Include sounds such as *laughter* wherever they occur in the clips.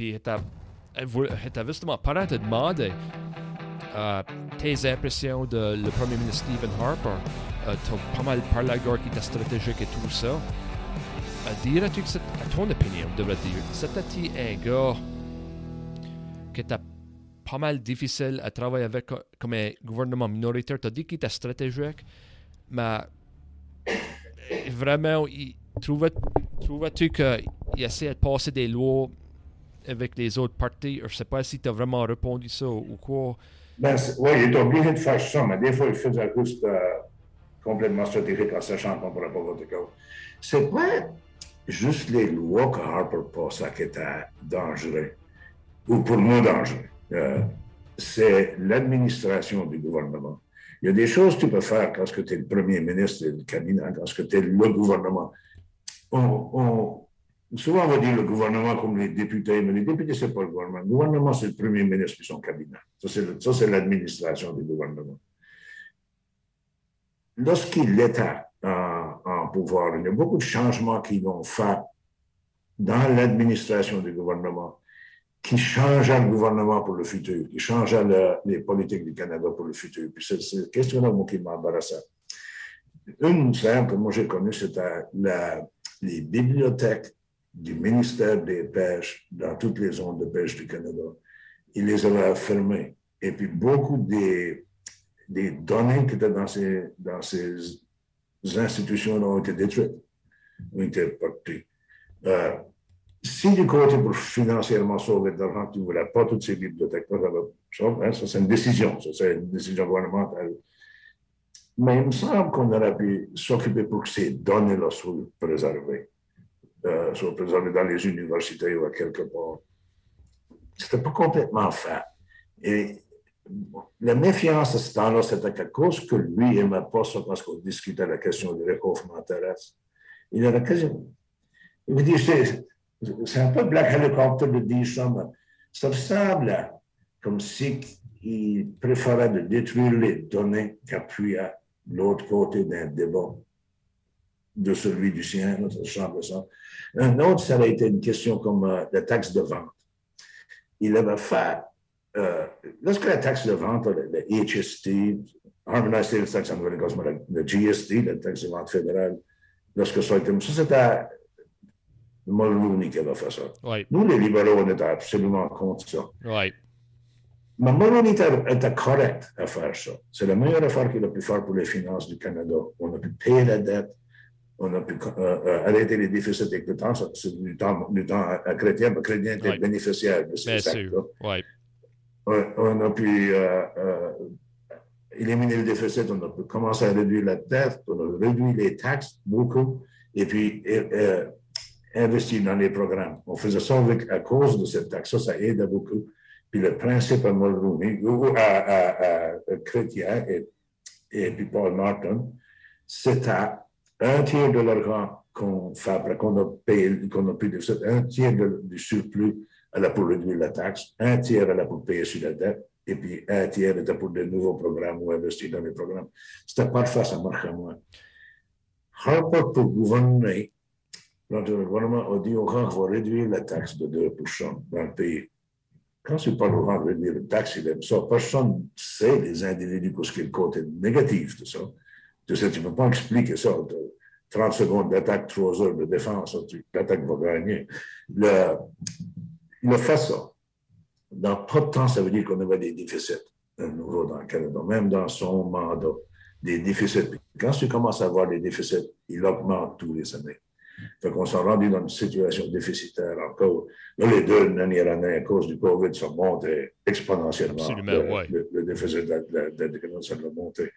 puis j'étais justement prêt à te demander euh, tes impressions de le premier ministre Stephen Harper. Euh, tu as pas mal parlé à qui était stratégique et tout ça. Euh, Dirais-tu que c'est, à ton opinion, devrais dire, c'était un gars qui était pas mal difficile à travailler avec comme un gouvernement minoritaire? Tu as dit qu'il était stratégique, mais vraiment, trouvais-tu qu'il essayait de passer des lois avec les autres partis? Je ne sais pas si tu as vraiment répondu ça ou quoi. Ben, oui, il est obligé de faire ça, mais des fois, il fait juste euh, complètement stratégique en sachant qu'on ne pourra pas voter contre. C'est pas juste les lois que Harper passait qui étaient dangereuses, ou pour nous dangereux. Euh, c'est l'administration du gouvernement. Il y a des choses que tu peux faire quand tu es le premier ministre du cabinet, quand tu es le gouvernement. On, souvent, on va dire le gouvernement comme les députés, mais les députés, ce n'est pas le gouvernement. Le gouvernement, c'est le premier ministre et son cabinet. Ça, c'est l'administration du gouvernement. Lorsqu'il était en, en, pouvoir, il y a beaucoup de changements qu'ils ont fait dans l'administration du gouvernement qui changeait le gouvernement pour le futur, qui changeait les politiques du Canada pour le futur. Puis c'est cette question-là qui m'embarrassait. Une simple que moi j'ai connue, c'était les bibliothèques du ministère des Pêches dans toutes les zones de pêche du Canada. Ils les avaient fermées. Et puis beaucoup des, données qui étaient dans ces, institutions ont été détruites, ont été. Euh, si du côté pour financièrement sauver de l'argent, tu ne voulais pas toutes ces bibliothèques, ça, hein, ça c'est une décision, ça c'est une décision gouvernementale. Mais il me semble qu'on aurait pu s'occuper pour que ces données-là soient préservées, euh, préservées dans les universités ou à quelque part. C'était pas complètement fait. Et la méfiance à ce temps-là, c'était qu'à cause que lui n'aimait pas ça parce qu'on discutait la question du réchauffement terrestre. Il avait quasiment. Il me dit, c'est un peu Black Helicopter de dire ça, ça semble comme si il préférait de détruire les données qu'appuyer l'autre côté d'un débat de celui du sien, ça semble ça. Un autre, ça a été une question comme euh, la taxe de vente. Il avait fait, euh, lorsque la taxe de vente, le, HST, Harmonized Tax le GST, la taxe de vente fédérale, lorsque ça a été, ça c'était Mulroney qui avait fait ça. Nous, les libéraux, on était absolument contre ça. Mais Mulroney était, correct à faire ça. C'est la meilleure affaire qu'il a pu faire pour les finances du Canada. On a pu payer la dette, on a pu euh, euh, arrêter les déficits avec le temps. C'est du temps, du temps à Chrétien, mais Chrétien était bénéficiaire de ces. On, a pu euh, éliminer le déficit, on a pu commencer à réduire la dette, on a réduit les taxes beaucoup, et puis investir dans les programmes. On faisait ça avec, à cause de cette taxe. Ça, ça aide beaucoup. Puis le principe à Mulroney, ou à, à, à, Chrétien et, et, puis Paul Martin, c'était un tiers de l'argent qu'on fait qu'on a payé, qu'on a payé, un tiers du surplus à la pour réduire la taxe, un tiers à la pour payer sur la dette, et puis un tiers était pour de nouveaux programmes ou investir dans les programmes. C'était parfait, ça marchait moins. Harper pour gouverner, le gouvernement a dit au rang va réduire la taxe de 2 dans le pays. Quand parles au rang de réduire la taxe, il aime ça. Personne ne sait, les individus, ce qui est le côté négatif de ça. Tu sais, tu ne peux pas expliquer ça. 30 secondes d'attaque, 3 heures de défense, l'attaque va gagner. Le, il a fait ça. Dans pas de temps, ça veut dire qu'on avait des déficits de nouveau dans le Canada, même dans son mandat, des déficits. Quand tu commences à avoir des déficits, il augmente tous les années. Fait qu'on s'est rendu dans une situation déficitaire encore. Là, les deux dernières années, à cause du COVID, ça monté exponentiellement. le, le, déficit de la ça a monté.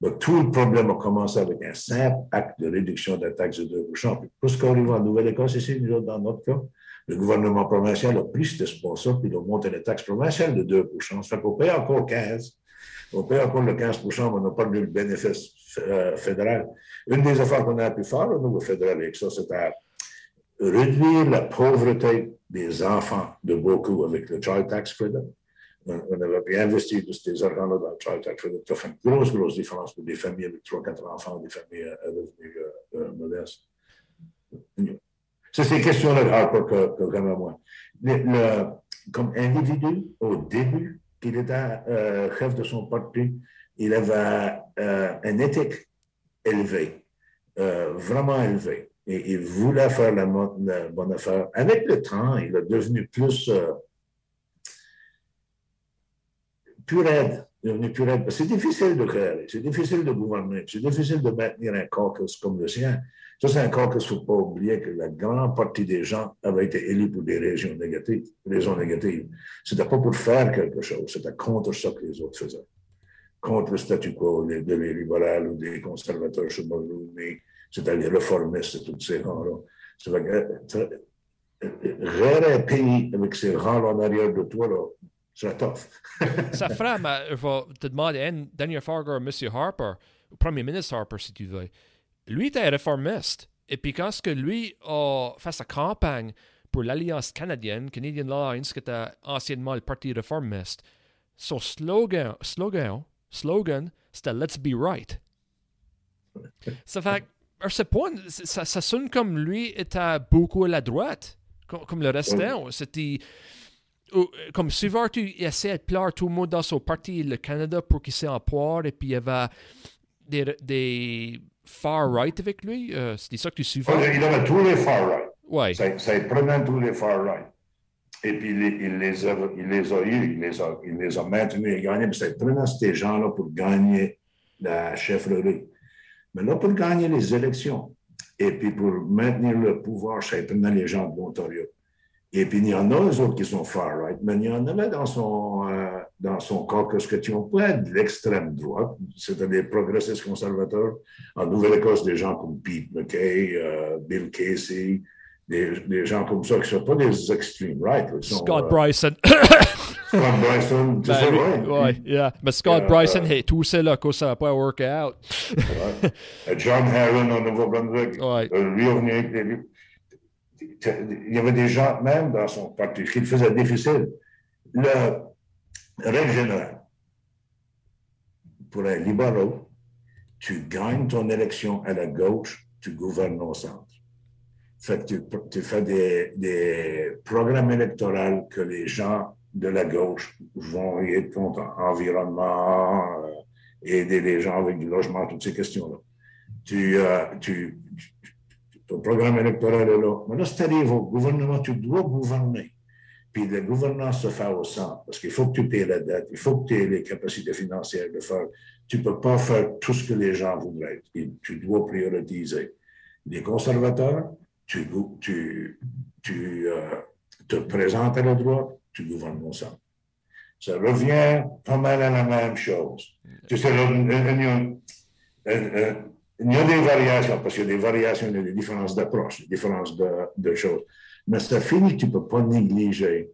Donc, tout le problème a commencé avec un simple acte de réduction de la taxe de 2% Puis, pour ce qu'on arrive en Nouvelle-Écosse, ici, dans notre cas, le gouvernement provincial a pris cet espace-là, puis il a monté la taxe provinciale de 2 Ça fait qu'on paye encore 15 on paye encore le 15% mais on n'a pas le bénéfice euh, fédéral. Une des affaires qu'on a pu faire au niveau fédéral avec ça, c'était réduire la pauvreté des enfants de beaucoup avec le Child Tax Credit. On, avait bien investi de ces argent-là dans le Child Tax Credit. Ça fait une grosse, grosse différence pour des familles avec 3-4 enfants, des familles à revenus euh, euh, modestes. C'est ces questions-là, Harper, que, que vraiment moi. comme individu, au début qu'il était euh, chef de son parti, il avait euh, une éthique élevée, euh, vraiment élevée. Et il voulait faire la, bonne affaire. Avec le temps, il est devenu plus, plus raide c'est difficile de créer, c'est difficile de gouverner, c'est difficile de maintenir un caucus comme le sien. Ça, c'est un caucus, il ne faut pas oublier que la grande partie des gens avaient été élus pour des régions négatives. Raisons négatives. Ce n'était pas pour faire quelque chose, c'était contre ça que les autres faisaient. Contre le statu quo de les libéraux ou des conservateurs chez mais c'était les réformistes et tous ces gens-là. Gérer un pays avec ces rangs en arrière de toi, là, c'est tough. Ça fera, mais je vais te demander dernière fois M. Harper, Premier ministre Harper, si tu veux. Lui était réformiste. Et puis quand que lui a fait sa campagne pour l'Alliance canadienne, Canadian Alliance, qui était anciennement le Parti réformiste, son slogan, slogan, slogan c'était Let's be right. *laughs* Ça fait à ce point, ça, ça sonne comme lui était beaucoup à la droite, comme, le restant. C'était comme souvent, tu essaies de plaire tout le monde dans son parti, le Canada, pour qu'il soit en poire, et puis il y avait des, des far-right avec lui. Euh, C'était ça que tu suivais? Il avait tous les far-right. Ouais. Ça, ça prenait tous les far-right. Et puis, il, il, les a, il les a eus, il les a, il les a maintenus et gagnés. Mais ça prenait ces gens-là pour gagner la chefferie. Mais là, pour gagner les élections, et puis pour maintenir le pouvoir, ça prenait les gens de l'Ontario. Et puis, il y en a autres qui sont far-right, mais il y en avait dans son, euh, dans son caucus que tu pas de l'extrême droite, c'était des progressistes conservateurs. En Nouvelle-Écosse, des gens comme Pete McKay, euh, Bill Casey, des, des, gens comme ça qui ne sont pas des extreme right. Scott euh, Bryson. *coughs* Scott Bryson, tu ben, sais, oui. Ouais, yeah. Mais Scott Bryson, hey, tout ça, là, que ça n'a pas worké out. John Herron au Nouveau-Brunswick. Ouais. Lui, il y avait des gens même dans son parti qui le faisaient difficile. Le règle générale, pour un libéral, tu gagnes ton élection à la gauche, tu gouvernes au centre. Fait tu, fais des, programmes électoraux que les gens de la gauche vont y être contre environnement, euh, aider les gens avec du logement, toutes ces questions-là. Tu, euh, tu, ton programme électoral est là. Mais là, si tu arrives au gouvernement, tu dois gouverner. Puis la gouvernance se fait au centre, parce qu'il faut que tu payes la dette, il faut que tu aies les capacités financières de faire. Tu ne peux pas faire tout ce que les gens voudraient. tu dois prioriser. Les conservateurs, tu, tu, tu te présentes à la droite, tu gouvernes au centre. Ça revient pas mal à la même chose. Tu sais, il y a des variations, parce qu'il y a des variations, il y a des différences d'approche, des différences de, de, choses. Mais ça finit, tu ne peux pas négliger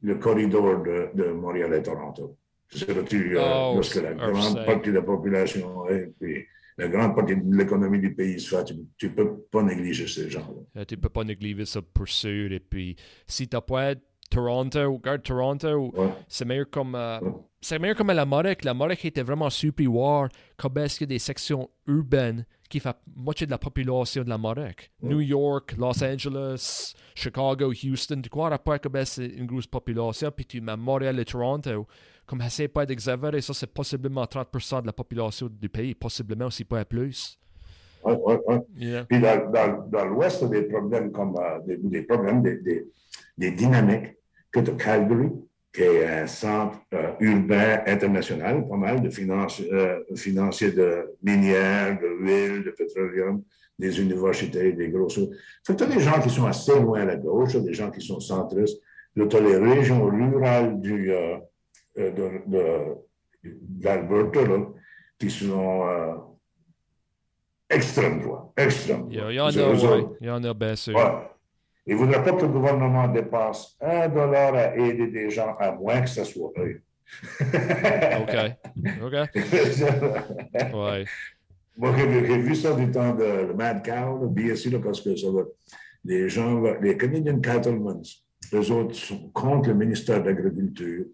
le corridor de, de Montréal et Toronto. Tu, euh, oh, lorsque la grande partie de la population et puis la grande partie de l'économie du pays se fait, tu ne peux pas négliger ces gens-là. Euh, tu ne peux pas négliger ça pour sûr. Et puis, si tu n'as pas Toronto, regarde Toronto, c'est meilleur comme... Euh, c'est meilleur comme à la Marek. La Marek était vraiment supérieure comme est-ce qu'il y a des sections urbaines qui font moitié de la population de la Marek. New York, Los Angeles, Chicago, Houston, tu crois pas que c'est une grosse population, puis tu mets Montréal et Toronto, comme c'est pas d'exagérer, ça c'est possiblement 30% de la population du pays, possiblement aussi pas plus. Oui. Puis dans, dans, dans l'Ouest, des problèmes comme euh, des, des, problèmes, des, des, des dynamiques que de Calgary, qui est un centre euh, urbain international, pas mal de euh, financiers de minières, de huile, de pétroleum, des universités, des gros choses. Fait que tu as des gens qui sont assez loin à la gauche, des gens qui sont centristes. tu as les régions rurales du, euh, de, d'Alberta, qui sont extrême droite, extrême droite. Il y, en a, il y en a bien sûr. Il ne voudrait pas que le gouvernement dépasse un dollar à aider des gens, à moins que ce soit eux. *laughs* OK. OK. *laughs* ouais. Moi, j'ai vu ça du temps de Mad Cow, bien sûr, parce que ça va, les gens, les Canadian Cattlemen, eux autres sont contre le ministère de l'Agriculture.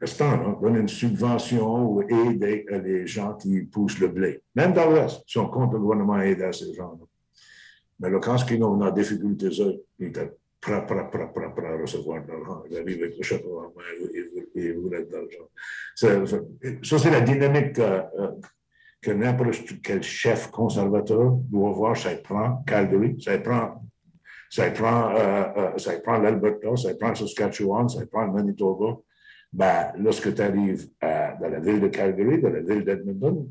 Restant, donnent une subvention ou aider les gens qui poussent le blé. Même dans l'Ouest, ils sont contre le gouvernement aider ces gens-là. Mais le quand ont des difficultés, ils étaient prêt, prêt, prêt, prêt, prêt à recevoir de l'argent. Il arrive avec le chapeau en main et il voulait de l'argent. Ça, c'est la dynamique que, que n'importe quel chef conservateur doit voir. Ça prend Calgary, ça prend ça prend, euh, euh, ça prend l'Alberta, ça prend le Saskatchewan, ça prend le Manitoba. Ben, lorsque tu arrives dans la ville de Calgary, dans la ville d'Edmonton,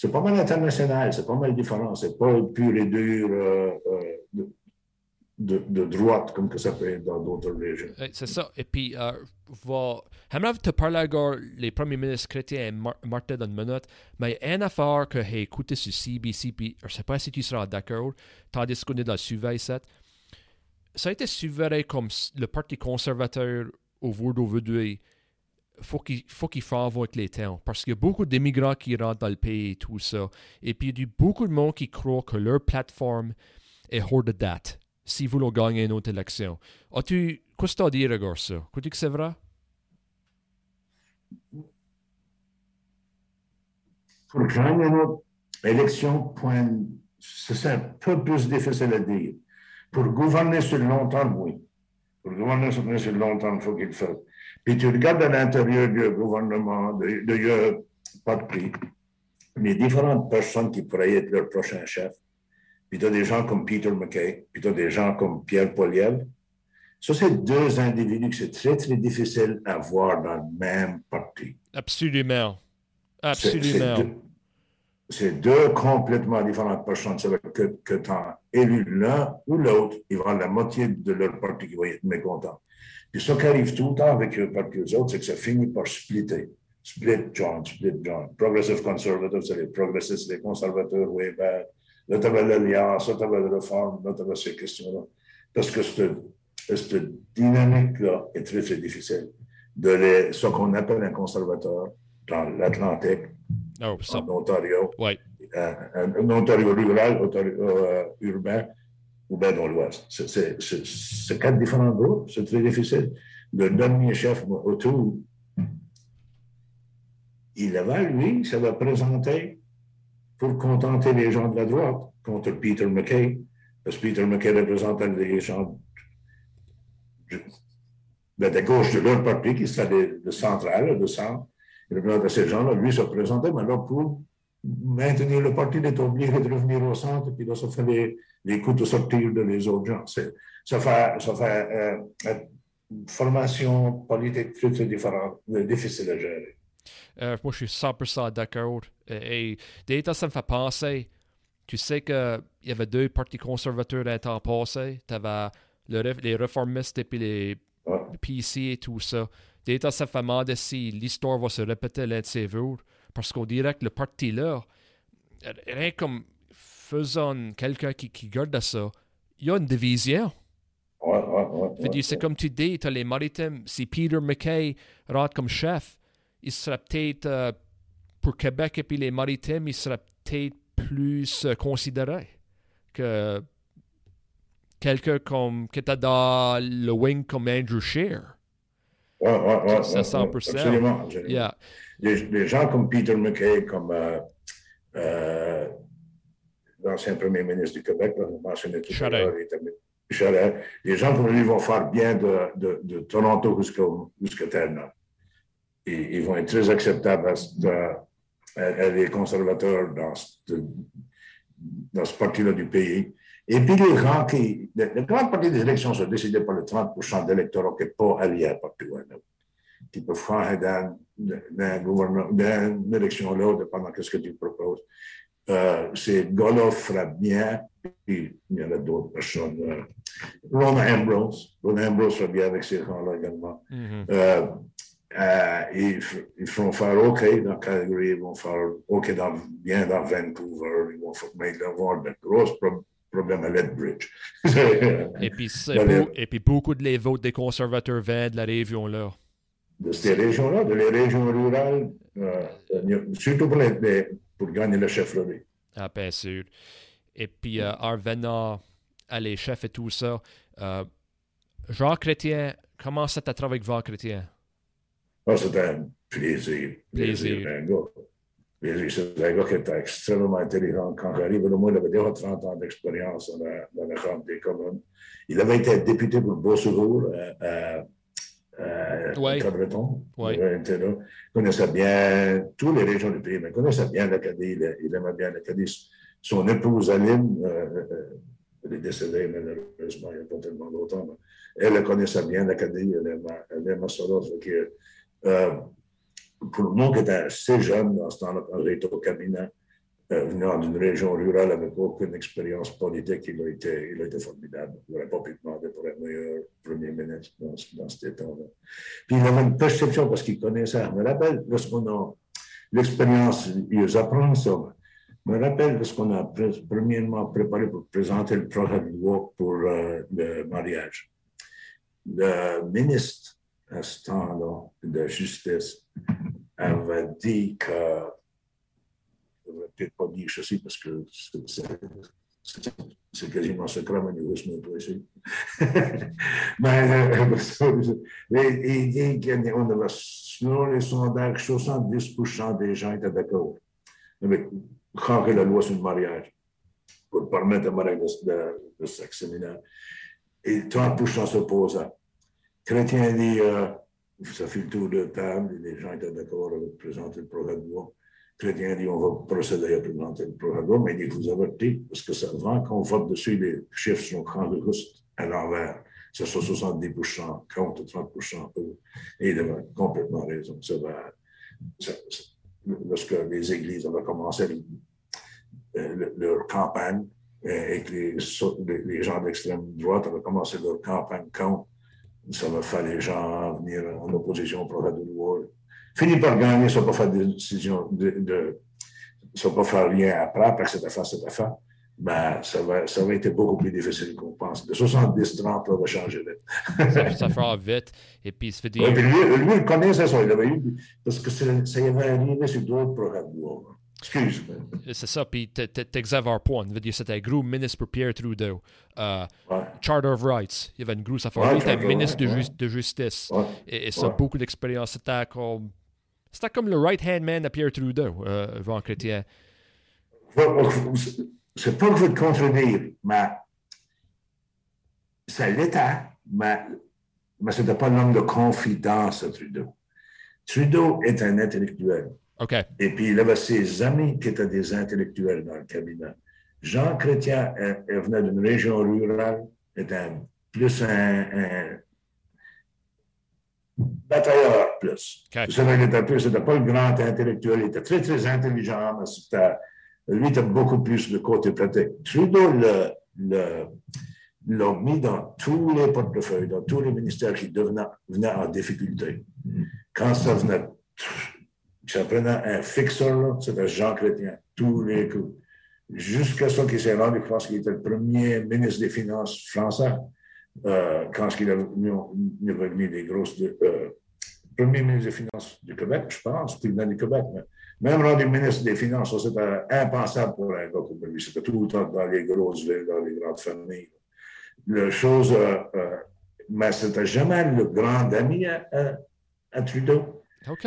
c'est pas mal international, c'est pas mal différent. C'est pas pur et dur euh, de, de, droite comme que ça peut être dans d'autres régions. C'est ça. Et puis, euh, va... Te parler encore les premiers ministres chrétiens Martin dans une minute, mais il une affaire que j'ai écouté sur CBC, puis je ne sais pas si tu seras d'accord, tandis qu'on est dans le suivi, ça a été suivi comme le Parti conservateur au d'aujourd'hui. Faut qu'il faut qu'il fasse avec les temps parce qu'il y a beaucoup d'immigrants qui rentrent dans le pays et tout ça. Et puis il y a beaucoup de monde qui croit que leur plateforme est hors de date si vous voulez gagner une autre élection. As-tu, qu'est-ce que tu as à dire à ça? Crois-tu que c'est vrai? Pour gagner une autre élection, c'est un peu plus difficile à dire. Pour gouverner sur le long terme, oui. Pour gouverner sur le long terme, il faut qu'il fasse. Puis tu regardes à l'intérieur du gouvernement, de, de, pas de prix, les différentes personnes qui pourraient être leur prochain chef puis tu as des gens comme Peter McKay, puis tu as des gens comme Pierre Poliel. Ça, c'est deux individus que c'est très, très difficile à voir dans le même parti. Absolument. Absolument. C'est deux, complètement différentes personnes. C'est que, que tu as élu l'un ou l'autre, ils vont la moitié de leur parti qui va être mécontent. Puis ce qui arrive tout le temps avec le parti des autres, c'est que ça finit par splitter. Split John, split John. Progressive conservative, c'est les progressistes, les conservateurs, oui, ben, Là, tu avais l'alliance, là, tu avais la réforme, là, tu avais ces questions-là. Parce que cette, cette dynamique-là est très, très difficile. De les, ce qu'on appelle un conservateur dans l'Atlantique, oh, en Ontario, ouais. un, un, Ontario rural, Ontario euh, urbain, ou bien dans l'Ouest. C'est quatre différents groupes, c'est très difficile. Le dernier chef, autour, il avait, lui, ça va présenter pour contenter les gens de la droite contre Peter McKay, parce que Peter McKay représentait les gens de, de gauche de leur parti, qui serait de, central, de centre. Il représentait ces gens-là. Lui se présentait, mais là, pour maintenir le parti, il est obligé de revenir au centre, puis là, ça fait les, les de sortir de les autres gens. Ça fait, ça fait euh, une formation politique très, très différente, difficile à gérer. Euh, moi, je suis 100% d'accord. Et, et ça me fait penser. Tu sais qu'il y avait deux partis conservateurs dans le temps passé. Tu avais les réformistes et puis les PC et tout ça. Déjà, ça me fait demander si l'histoire va se répéter l'un de ces jours. Parce qu'on dirait que le parti-là, rien comme faisant quelqu'un qui, qui garde ça, il y a une division. Ouais, ouais, ouais, c'est comme tu dis, tu as les maritimes. Si Peter McKay rentre comme chef, il serait peut-être, euh, pour Québec et puis les maritimes, il serait peut-être plus euh, considéré que quelqu'un comme, qui était dans le wing comme Andrew Shear. Ouais, ouais, ouais, c'est 100%. Absolument. Yeah. Des, gens comme Peter McKay, comme euh, euh, l'ancien premier ministre du Québec, là, on mentionnait tout à l'heure, les gens comme lui vont faire bien de, de, de Toronto jusqu'à Terre ils vont être très acceptables à, les conservateurs dans ce, dans ce parti-là du pays. Et puis les gens qui. La grande partie des élections sont décidées par le 30 d'électorats qui n'est pas allié à parti qui peuvent faire dans, dans, une élection là, dépendant de ce que tu proposes. Euh, ces gars-là feraient bien, puis il y en a d'autres personnes. Euh, Ron Ambrose, Ron Ambrose ferait bien avec ces gens-là également. Euh, euh, ils, ils vont faire OK dans Calgary, ils vont faire OK dans, bien dans Vancouver, ils vont, mais ils vont avoir de gros pro problèmes à Lethbridge. et, puis, *laughs* beau, et puis beaucoup de les votes des conservateurs viennent de la région-là. De ces régions-là, de les régions rurales, euh, surtout pour, les, pour gagner le chef-religieux. Ah, bien sûr. Et puis, euh, en revenant à les chefs et tout ça, euh, Jean Chrétien, comment ça travaillé avec Jean Chrétien? Ah, c'est un plaisir. Plaisir. C'est un gars qui était extrêmement intelligent. Quand j'arrive, au moins, il avait déjà 30 ans d'expérience dans la, dans la Chambre des communes. Il avait été député pour Beausejour à, à, Ouais. Il connaissait bien toutes les régions du pays, mais il connaissait bien l'Acadie. Il, il aimait bien l'Acadie. Son épouse, Aline, euh, euh, elle est décédée malheureusement il n'y a pas tellement longtemps, mais elle connaissait bien l'Acadie. Elle aimait, elle aimait que, euh, pour moi qui était assez jeune dans ce temps-là, quand été au cabinet, euh, venant d'une région rurale avec aucune expérience politique, il a été, formidable. Il n'aurait pas pu demander pour un meilleur premier ministre dans, ce- dans cet temps-là. Puis il avait une perception parce qu'il connaissait. Je me rappelle, lorsqu'on a l'expérience, ils apprennent ça. Je me rappelle lorsqu'on a premièrement préparé pour présenter le projet de loi pour euh, le mariage. Le ministre à ce temps-là de justice avait dit que je peut-être pas dire ceci parce que c'est- quasiment secret, mais nous ne pas ici. *laughs* mais euh, *laughs* dit qu'on avait, selon les sondages, 70% des gens étaient d'accord avec changer la loi sur le mariage pour permettre un mariage de, de, de sexe. Et 30% s'opposaient. Chrétien dit, euh, ça fait le tour de table, les gens étaient d'accord avec présenter le projet de loi. Chrétien dit, on va procéder à présenter le loi, mais il dit, vous avertis, parce que ça, avant qu'on vote dessus, les chiffres sont changés juste à l'envers. C'est sur 70% contre 30% pour. Et il avait complètement raison. Ça va, lorsque les églises avaient commencé euh, le- leur campagne euh, et que les, les- gens d'extrême droite avaient commencé leur campagne contre, ça va faire les gens venir en opposition au projet de loi. Fini par gagner, ça va pas faire de décision, de, de, va pas faire rien après, après que cette affaire, cette affaire. Ben, ça va, ça va être beaucoup plus difficile qu'on pense. De 70-30, ça va changer vite. ça, ça fera vite. Et puis, ça fait des. Ouais, puis lui, lui, il connaissait ça. Il avait eu, parce que ça y avait arrivé sur d'autres programmes. Excuse-moi. C'est ça, puis t'exagères pas. Je veux dire, c'était un gros ministre pour Pierre Trudeau. Euh, Ouais, Charter of Rights, il y avait une grosse affaire. Lui était ministre de, justice. ouais. Et, et ça, beaucoup d'expérience. C'était comme. C'était comme le right-hand man de Pierre Trudeau, euh, Jean Chrétien. C'est pas que je veux te contredire, mais c'est l'État, mais, mais ce n'était pas l'homme de confidence à Trudeau. Trudeau est un intellectuel. OK. Et puis, il avait ses amis qui étaient des intellectuels dans le cabinet. Jean Chrétien euh, euh, venait d'une région rurale, était plus un, un batailleur plus. OK. C'est vrai qu'il était plus, c'était pas le grand intellectuel, il était très, très intelligent, mais c'était, lui était beaucoup plus le côté pratique. Trudeau le- le- l'a mis dans tous les portefeuilles, dans tous les ministères qui devenaient, venaient en difficulté. Quand ça venait, ça prenait un fixeur, c'était Jean Chrétien, tous les coups. Jusqu'à ce qu'il s'est rendu, je pense qu'il était le premier ministre des Finances français, euh, quand il avait mis des grosses. de- euh, premier ministre des Finances du Québec, je pense, puis du Québec. Mais même rendu ministre des Finances, ça, c'était impensable pour un gars comme lui. C'était tout le temps dans les grosses villes, dans les grandes familles. La chose, euh, euh, mais c'était jamais le grand ami à, à- à Trudeau. OK.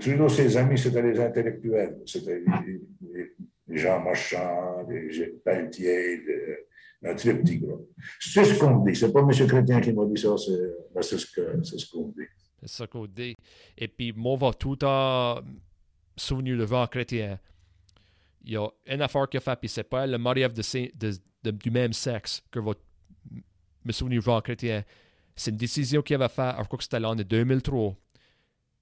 Trudeau, ses amis, c'était les intellectuels. C'était les, les- les Jean Marchand, les Pelletier, les- C'est ce qu'on dit. C'est pas M. Chrétien qui m'a dit ça, c'est c'est ce ce qu'on dit. C'est ça qu'on dit. Et puis, moi, va tout temps souvenir de Jean Chrétien. Il y a une affaire qu'il a fait, puis c'est pas le mariage de, du même sexe que va me souvenir Jean Chrétien. C'est une décision qu'il avait faite, je crois que c'était l'an de 2003.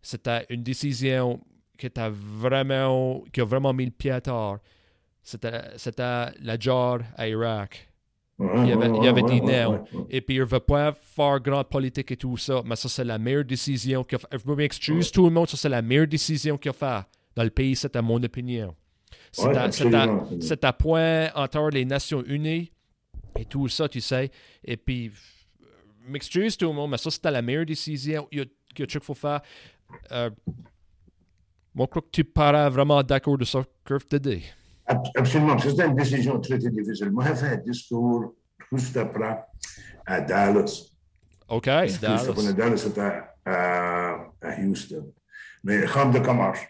C'était une décision qui vraiment, qui a vraiment mis le pied à terre. C'était, la jar à Irak. Il y avait- il y ouais, ouais. Et puis, il ne veut pas faire grande politique et tout ça, mais ça, c'est la meilleure décision qu'il a fait. Je m'excuse tout le monde, ça, c'est la meilleure décision qu'il a fait dans le pays, c'est à mon opinion. C'est à, c'est à- c'est point entre les Nations Unies et tout ça, tu sais. Et puis, euh, m'excuse tout le monde, mais ça, c'était la meilleure décision que tu faut faire. Euh, moi, je crois que tu parais vraiment d'accord de ça, Curve TD. Ab- Absolument. C'était une décision très, difficile. Moi, j'ai fait un discours juste après à Dallas. OK, Dallas. c'était pas Dallas, c'était à, à Houston. Mais chambre de commerce.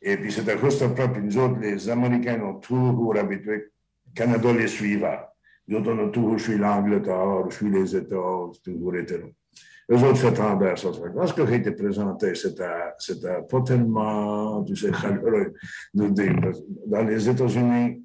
Et puis cause de ça, puis nous autres, les Américains ont toujours habitué, le Canada les suivait. Nous autres, on a toujours suivi l'Angleterre, suivi les États, toujours été là. Eux autres s'attendaient à ça. Parce que été présenté, c'était pas tellement, tu sais, *laughs* chaleureux. Dans les États-Unis,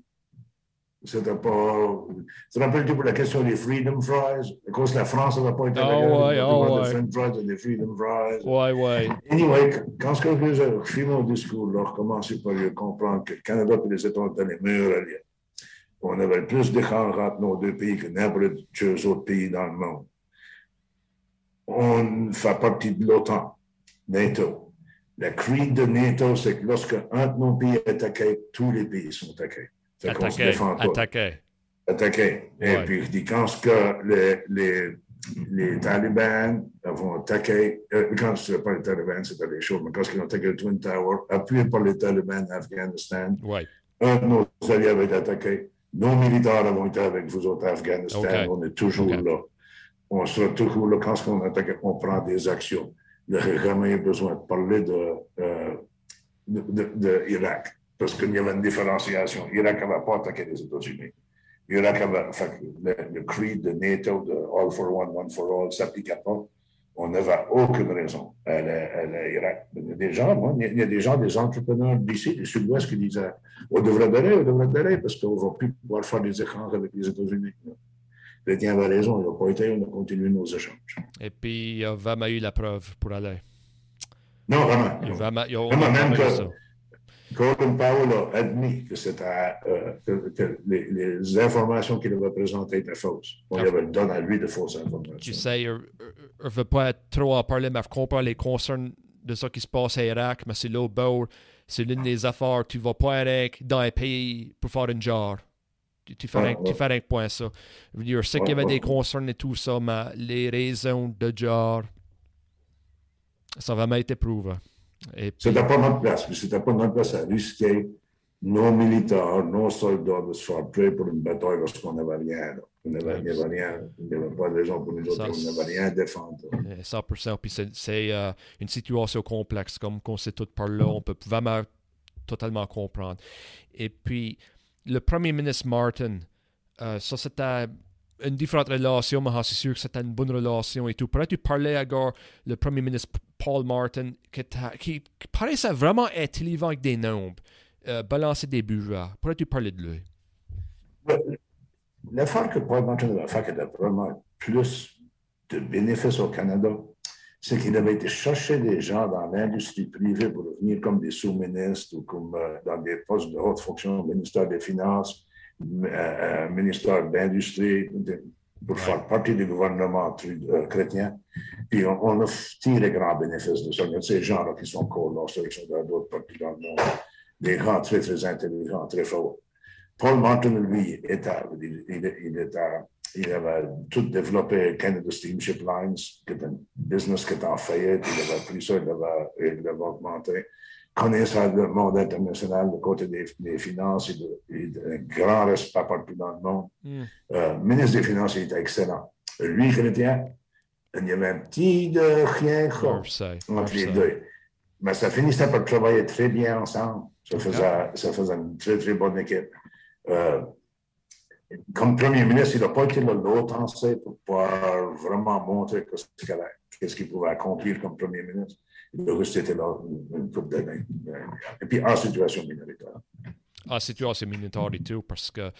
c'était pas. Tu te rappelles-tu pour la question des Freedom Fries? À cause que la France n'a pas été oh, ouais, oh, ouais. French fries des Freedom Fries. Ouais, ouais. Anyway, quand j'ai fini mon discours, là, commencé par comprendre que le Canada et les États étaient les meilleurs alliés. On avait plus d'échanges entre nos deux pays que n'importe quel autre pays dans le monde. On fait partie de l'OTAN, NATO. La creed de NATO, c'est que lorsque un de nos pays est attaqué, tous les pays sont attaqués. Attaqué. Attaqué. Attaqué. Et puis, je dis, quand que les, les, les talibans vont attaquer, euh, quand ce n'est pas les talibans, c'était les choses, mais quand ils ont attaqué le Twin Tower, appuyé par les talibans d'Afghanistan, ouais. un de nos alliés avait été attaqué. Nos militaires avons été avec vous autres Afghanistan. Okay. On est toujours okay. là. On sera toujours là. Quand on attaque, on prend des actions. Il n'y a jamais besoin de parler de, euh, de, de, de Irak parce qu'il y avait une différenciation. L'Irak n'avait pas attaqué les États-Unis. L'Irak avait, enfin, le, le, creed de NATO, de All for One, One for All, ne s'appliquait pas. On n'avait aucune raison à l'Irak. Il y a des gens, moi, il y a des gens, des entrepreneurs d'ici, du Sud-Ouest, qui disaient on devrait donner, on devrait donner, parce qu'on ne va plus pouvoir faire des échanges avec les États-Unis. Chrétien avait raison, il n'a pas été, on a continué nos échanges. Et puis, il y a vraiment eu la preuve pour aller. Non, vraiment. Il a vraiment, il a vraiment même que, ça. Gordon Powell a admis que, euh, que, que les, les, informations qu'il avait présentées étaient fausses. On lui avait donné à lui de fausses informations. Tu sais, je ne veux pas être trop en parler, mais je comprends les concerns de ce qui se passe à Irak, mais c'est là bas, c'est l'une des affaires. Tu ne vas pas aller dans un pays pour faire une genre. Tu, tu, fais, Ouais, ouais. fais un point ça. Je sais qu'il y avait Ouais, des ouais. concerns et tout ça, mais les raisons de genre, ça a vraiment été prouvé. Puis, C'était pas notre place, mais c'était pas notre place à risquer nos militaires, nos soldats de se faire tuer pour une bataille lorsqu'on n'avait rien. là. On n'avait avait rien. Il n'y avait pas de raison pour nous autres. On n'avait rien à défendre. Euh, 100%. Puis c'est- euh, une situation complexe, comme qu'on sait tout par là. On peut vraiment totalement comprendre. Et puis, le premier ministre Martin, euh, ça c'était une différente relation, mais c'est sûr que c'était une bonne relation et tout. Pourrais-tu parler à le premier ministre Paul Martin, qui, paraissait vraiment intelligent avec des nombres, euh, balancer des budgets. Pourrais-tu parler de lui? L'affaire que Paul Martin avait fait qui avait vraiment plus de bénéfices au Canada, c'est qu'il avait été chercher des gens dans l'industrie privée pour devenir comme des sous-ministres ou comme euh, dans des postes de haute fonction ministère des Finances, euh, euh, ministère de- pour faire partie du gouvernement euh, chrétien. Puis on, on a tiré grand bénéfice de ça. Il y a ces gens-là qui sont encore là, ceux qui sont dans d'autres parties dans le monde, des gens très, très intelligents, très forts. Paul Martin, lui, était, il, il, il était, il avait tout développé Canada Steamship Lines, qui est un business qui était en faillite. Il avait pris ça, il l'avait, il l'avait augmenté. Connaissant le monde international, le côté des, des finances, il, a un grand respect partout dans le monde. Hmm. Euh, ministre des Finances, il était excellent. Lui, chrétien, il y avait un petit de rien entre les deux. Mais ça finissait par travailler très bien ensemble. Ça faisait, ça faisait une très, très bonne équipe. Euh, comme premier ministre, il n'a pas été là longtemps pour pouvoir vraiment montrer qu'est-ce qu'il pouvait accomplir comme premier ministre. Il a juste été là une, couple d'années. Et puis en situation minoritaire. Ah, situation minoritaire et tout, parce que,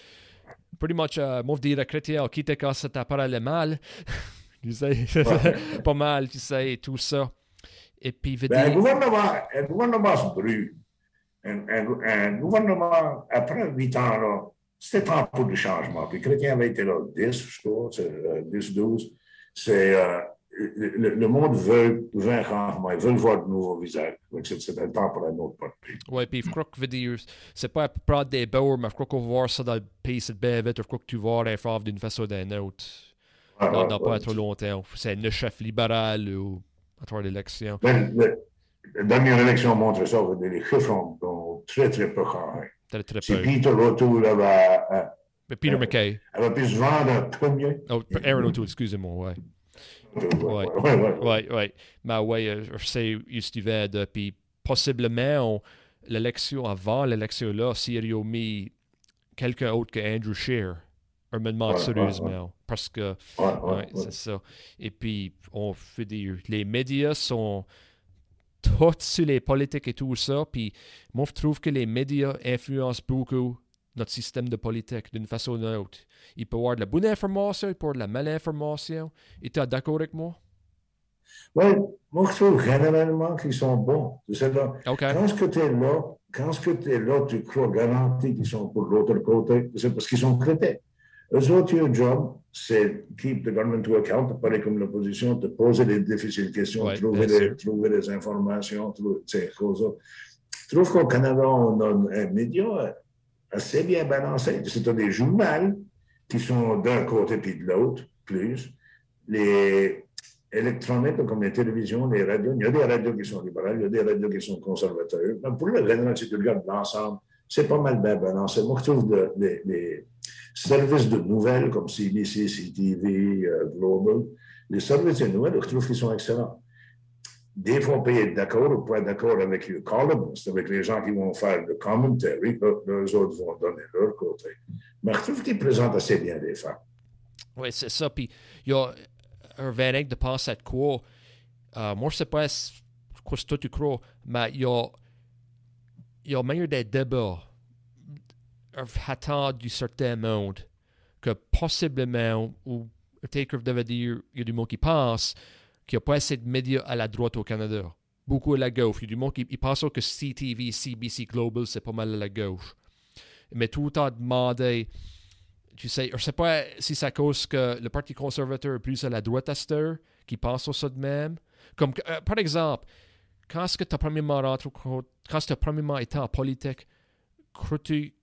pretty much, euh, moi, je dirais chrétien, qui était quand c'était pas le mal. *laughs* tu sais, *laughs* pas mal, tu sais, tout ça. Et puis, Ben, un dire, gouvernement, un gouvernement se brûle. Un, un- un gouvernement, après huit ans, là, c'était temps pour du changement. Puis Chrétien avait été là 10, je crois, c'est, euh, 10, 12. C'est, euh, le, le monde veut, veut un changement, il veut voir de nouveaux visages. Donc, c'est, un temps pour un autre parti. ouais, puis je crois que, c'est pas à prendre des beurs, mais je crois qu'on va voir ça dans le pays, c'est bien vite, je crois que tu vas voir un fave d'une façon ou d'une autre. Ouais, Dans, ouais, pas ouais. trop longtemps. C'est un chef libéral ou à travers l'élection. Ben, le- la dernière élection montre ça. Les chiffres ont, ont très, très peu changé. Très, très peu. Peter O'Toole avait, euh, Mais Peter euh, McKay. avait pu se vendre un premier. Oh, Aaron O'Toole, excusez-moi, ouais. Ouais, Ouais. ouais, ouais. Oui, oui. Mais ouais, sais, il suivait de. Puis possiblement, on- l'élection, avant l'élection là, s'il a mis quelqu'un autre que Andrew Scheer, on me demande sérieusement. Parce que, c'est ça. Et puis, on fait dire, les médias sont tous sur les politiques et tout ça. Puis, moi, je trouve que les médias influencent beaucoup notre système de politique d'une façon ou d'une autre. Il peut y avoir de la bonne information, il peut y avoir de la malinformation. Et tu es d'accord avec moi? Oui, moi, je trouve généralement qu'ils sont bons. Là, Quand ce que tu es là, quand ce que tu es là, tu crois garanti qu'ils sont pour l'autre côté, c'est parce qu'ils sont traités. Eux autres, leur job, c'est keep the government to account, pareil comme l'opposition, de poser des difficiles questions, trouver, des, trouver, des, informations, trouver ces choses. Je trouve qu'au Canada, on a un média assez bien balancé. C'est des journaux qui sont d'un côté puis de l'autre, plus. Les électroniques, comme les télévisions, les radios, il y a des radios qui sont libérales, il y a des radios qui sont conservateurs. pour le reste, si tu regardes l'ensemble, c'est pas mal bien balancé. Moi, je trouve les services de nouvelles comme CBC, CTV, euh, Global, les services de nouvelles, je trouve qu'ils sont excellents. Des fois, on peut être d'accord ou pas d'accord avec les columnists, avec les gens qui vont faire le commentary, les autres vont donner leur côté. Mais je trouve qu'ils présentent assez bien les faits. Oui, c'est ça. Puis, il y a un verdict de penser à quoi. Euh, moi, je ne sais pas quoi que tu crois, mais il y a, y a meilleur des débats attendre du certain monde que possiblement, ou peut-être devait dire, il y a du monde qui pense qu'il n'y a pas assez de médias à la droite au Canada. Beaucoup à la gauche. Il y a du monde qui pense que CTV, CBC Global, c'est pas mal à la gauche. Mais tout le temps demandé, tu sais, je ne sais pas si c'est à cause que le Parti conservateur est plus à la droite à cette heure, qui pense ça de même. Comme, euh, par exemple, quand est-ce que tu as premièrement rentré, quand tu as premièrement été en politique, crois-tu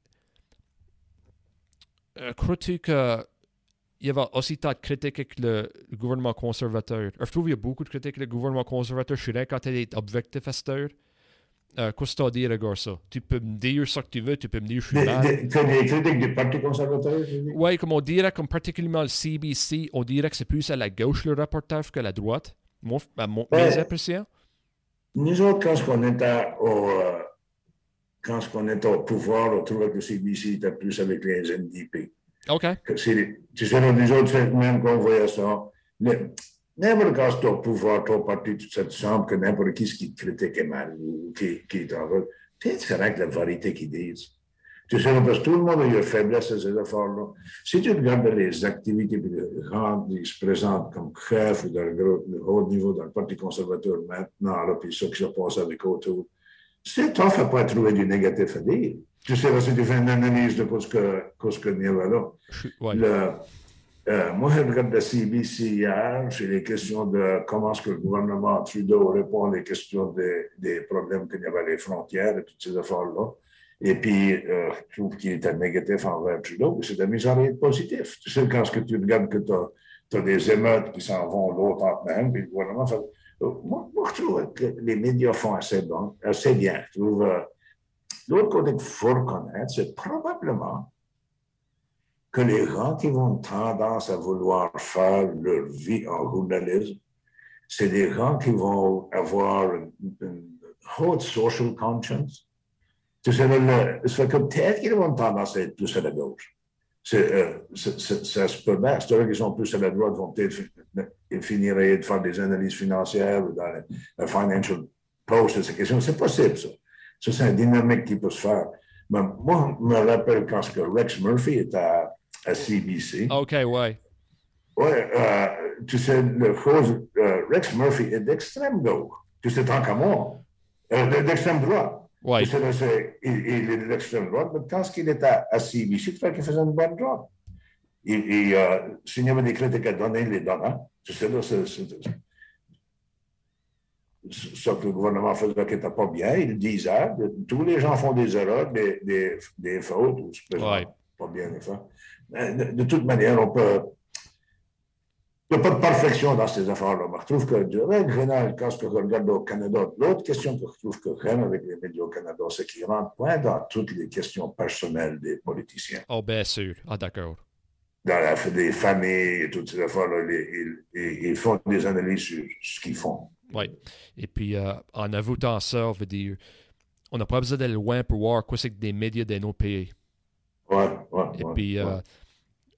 euh, crois-tu qu'il y avait aussi tant de critiques avec le, gouvernement conservateur? Je trouve qu'il y a beaucoup de critiques avec le gouvernement conservateur. Je suis là quand tu es objectif à cette heure. Euh, Qu'est-ce que tu as à dire, regarde ça? Tu peux me dire ce que tu veux, tu peux me dire je suis mal. des critiques du Parti conservateur? Oui, comme on dirait, comme particulièrement le CBC, on dirait que c'est plus à la gauche le reportage que à la droite. Mon, ben, mon, mes impressions? Nous autres, quand on était au, euh, quand on était au pouvoir, on trouvait que CBC était plus avec les NDP. OK. Tu sais, nous autres, même qu'on voyait ça. N'importe quand tu au pouvoir, tu parti, tu te semble que n'importe qui qui critique mal ou qui, qui est en route. C'est que la vérité qu'ils disent. Tu sais, parce que tout le monde a une faiblesse à ces efforts-là. Si tu regardes les activités, gens qui se présentent comme chef ou dans le, haut niveau dans le Parti conservateur maintenant, là, puis ceux qui se passent avec autour, c'est tough à pas trouver du négatif à dire. Tu sais, si tu fais une analyse de ce que, ce que il y là. Euh, moi, je regarde la CBC hier, c'est les questions de comment est-ce que le gouvernement Trudeau répond aux questions des, des problèmes qu'il y avait à les frontières et toutes ces affaires-là. Et puis, euh, je trouve qu'il était négatif envers Trudeau, mais c'est de mise en positif. Tu sais, quand que tu regardes que tu as, des émeutes qui s'en vont l'autre en même, puis le gouvernement fait moi, je trouve que les médias font assez, bien. Je trouve. Euh, l'autre côté qu'il faut reconnaître, c'est probablement que les gens qui vont tendance à vouloir faire leur vie en journalisme, c'est des gens qui vont avoir une, haute social conscience. Tu sais, c'est que peut-être qu'ils vont tendance à être plus à la gauche. Ça se peut bien. C'est vrai qu'ils sont plus à la droite, vont peut-être finir de faire des analyses financières ou dans le Financial Post, ces questions. C'est possible, ça. Ça, c'est une dynamique qui peut se faire. Mais moi, je me rappelle quand que Rex Murphy était à, CBC. OK, ouais. Ouais, euh, tu sais, le chose, euh, Rex Murphy est d'extrême gauche. Tu sais, tant qu'à moi. d'extrême droite. Ouais. il, il, est de l'extrême droite, mais quand il était à, CBC, il qu'il faisait une bonne droite. Y avait des critiques à donner, il les donnait. Tu sais, là, c'est ce que le gouvernement faisait qui n'était pas bien, il disait. Tous les gens font des erreurs, des, des, des fautes, ou ouais. pas bien les faire. De, de toute manière, on peut il n'y a pas de perfection dans ces affaires-là. Je trouve que, du règle générale, quand je regarde au Canada, l'autre question que je trouve que j'aime avec les médias au Canada, c'est qu'ils rentrent point dans toutes les questions personnelles des politiciens. Oh, bien sûr. Ah, d'accord. Dans la, des familles et toutes ces affaires-là, ils, font des analyses sur ce qu'ils font. Oui. Et puis, euh, en ajoutant ça, on veut dire, on n'a pas besoin d'aller loin pour voir quoi c'est que des médias de nos pays. Ouais, ouais. Et ouais, puis, ouais. euh,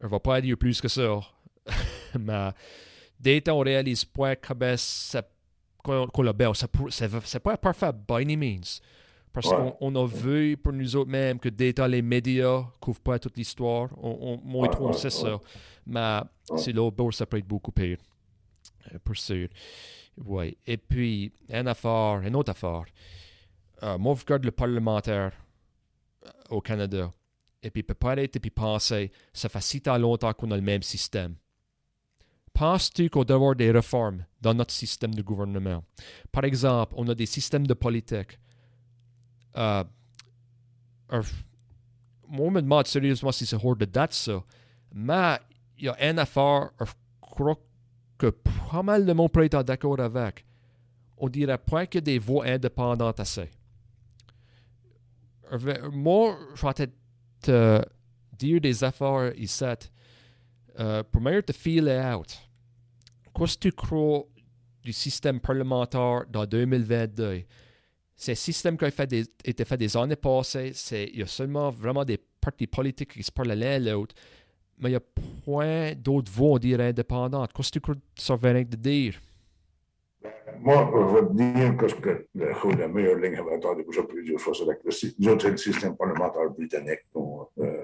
on va pas dire plus que ça. *laughs* Mais dès qu'on réalise pas que ça, qu'on bien, ça va- c'est pas parfait by any means. Parce Ouais. qu'on on a vu pour nous autres même que dès les médias couvrent pas toute l'histoire. On, on, moi et toi, on sait ça. Mais c'est là où ça peut être beaucoup pire. Euh, Pour sûr. Oui. Et puis, une affaire, une autre affaire. Euh, moi, je regarde le parlementaire euh, au Canada. Et puis, peut pas arrêter puis penser, ça fait si longtemps qu'on a le même système. Penses-tu qu'on doit avoir des réformes dans notre système de gouvernement? Par exemple, on a des systèmes de politique. Euh, moi, je me demande sérieusement si c'est hors de date, ça. Mais il y a une affaire, je crois que pas mal de monde pourrait être d'accord avec. On dirait pas que des voix indépendantes assez. Moi, je de te dire des affaires ici euh, meilleur te filer out. Qu'est-ce que tu crois du système parlementaire dans 2022? C'est un système qui a fait des, été fait des années passées. Il y a seulement vraiment des partis politiques qui se parlent l'un l'autre. Mais il n'y a point d'autres voix, on dirait, indépendantes. Qu'est-ce que tu crois que ça vient de dire? Moi, je te dire que, que de meilleure ligne we entendu déjà plusieurs fois, c'est que le, système parlementaire britannique qu'on euh,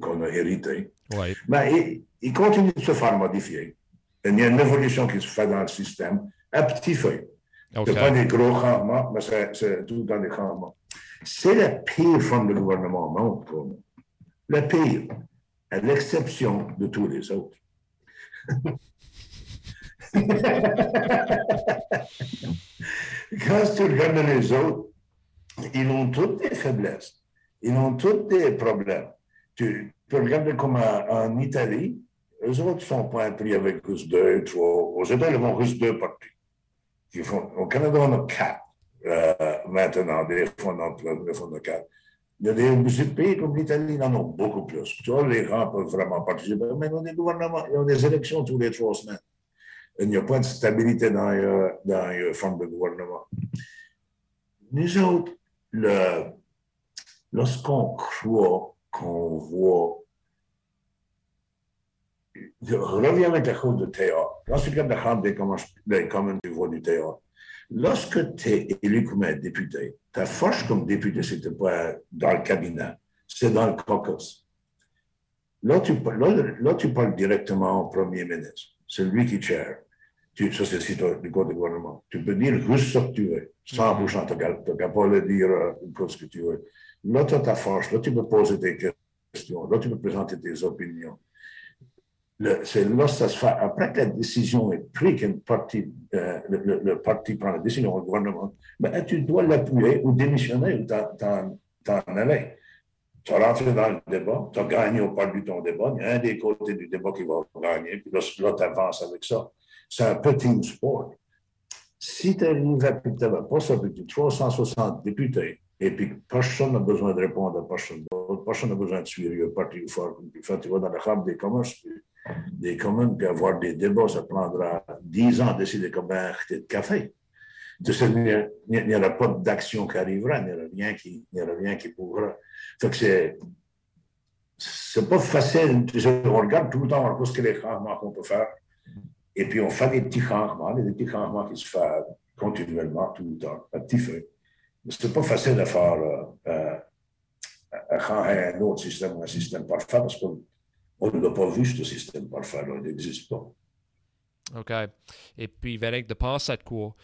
qu'on a hérité. Oui. Mais il, il continue de se faire modifier. Il y a une évolution qui se fait dans le système à petit feu. OK. Ce pas des gros changements, mais c'est- tout dans des changements. C'est la pire forme de gouvernement au monde pour nous. La pire, à l'exception de tous les autres. Quand tu regardes les autres, ils ont toutes des faiblesses. Ils ont tous des problèmes. Tu peux regarder comme en, en Italie, eux autres sont pas pris avec juste deux, trois. Aux États, ils vont juste deux partis. Ils font- au Canada, on a quatre euh, maintenant, des fonds d'emploi, des fonds de quatre. Il y a des pays comme l'Italie, ils en ont beaucoup plus. Les gens peuvent vraiment participer, mais ils ont des gouvernements, ils ont des élections tous les trois semaines. Il n'y a pas de stabilité dans euh, dans les formes de gouvernement. Nous autres, lorsqu'on croit qu'on voit je reviens avec la chose de théâtre. Lorsque tu regardes la Chambre des communs, des communs, tu vois du théâtre. Lorsque tu es élu comme un député, ta force comme député, c'était pas dans le cabinet, c'est dans le caucus. Là tu, par- là, là, tu parles directement au premier ministre. C'est lui qui chair. Tu, ça, c'est du côté du gouvernement. Tu peux dire juste ce que tu veux, sans Mhm. bouchant. Tu n'as pas le dire euh, ce que tu veux. Là, tu as ta force. Là, tu peux poser tes questions. Là, tu peux présenter tes opinions. C'est là que ça se fait. Après que la décision est prise, qu'une partie, euh, le, parti prend la décision au gouvernement, ben, tu dois l'appuyer ou démissionner ou t'en- aller. Tu as rentré dans le débat, tu as gagné ou perdu ton débat, il y a un des côtés du débat qui va gagner, puis là, là tu avec ça. C'est un team sport. Si tu arrives que tu n'avais pas ça, puis que tu as 360 députés, et puis personne n'a besoin de répondre à personne personne n'a besoin de suivre le parti fort, puis tu vas dans la Chambre des commerces, des communes, puis avoir des débats, ça prendra 10 ans de décider comme un de café. De ce- Il n'y aura pas d'action qui arrivera, il n'y aura rien qui, il n'y aura rien qui pourra. Fait que c'est, c'est pas facile. On regarde tout le temps, on regarde que les changements qu'on peut faire. Et puis, on fait des petits changements, des petits changements qui se font continuellement, tout le temps, à petit feu. C'est pas facile de faire euh, euh, à un autre système, un système parfait, parce qu'on on ne l'a pas vu, ce système parfait-là, il n'existe pas. OK. Et puis, Véronique, de penser à quoi?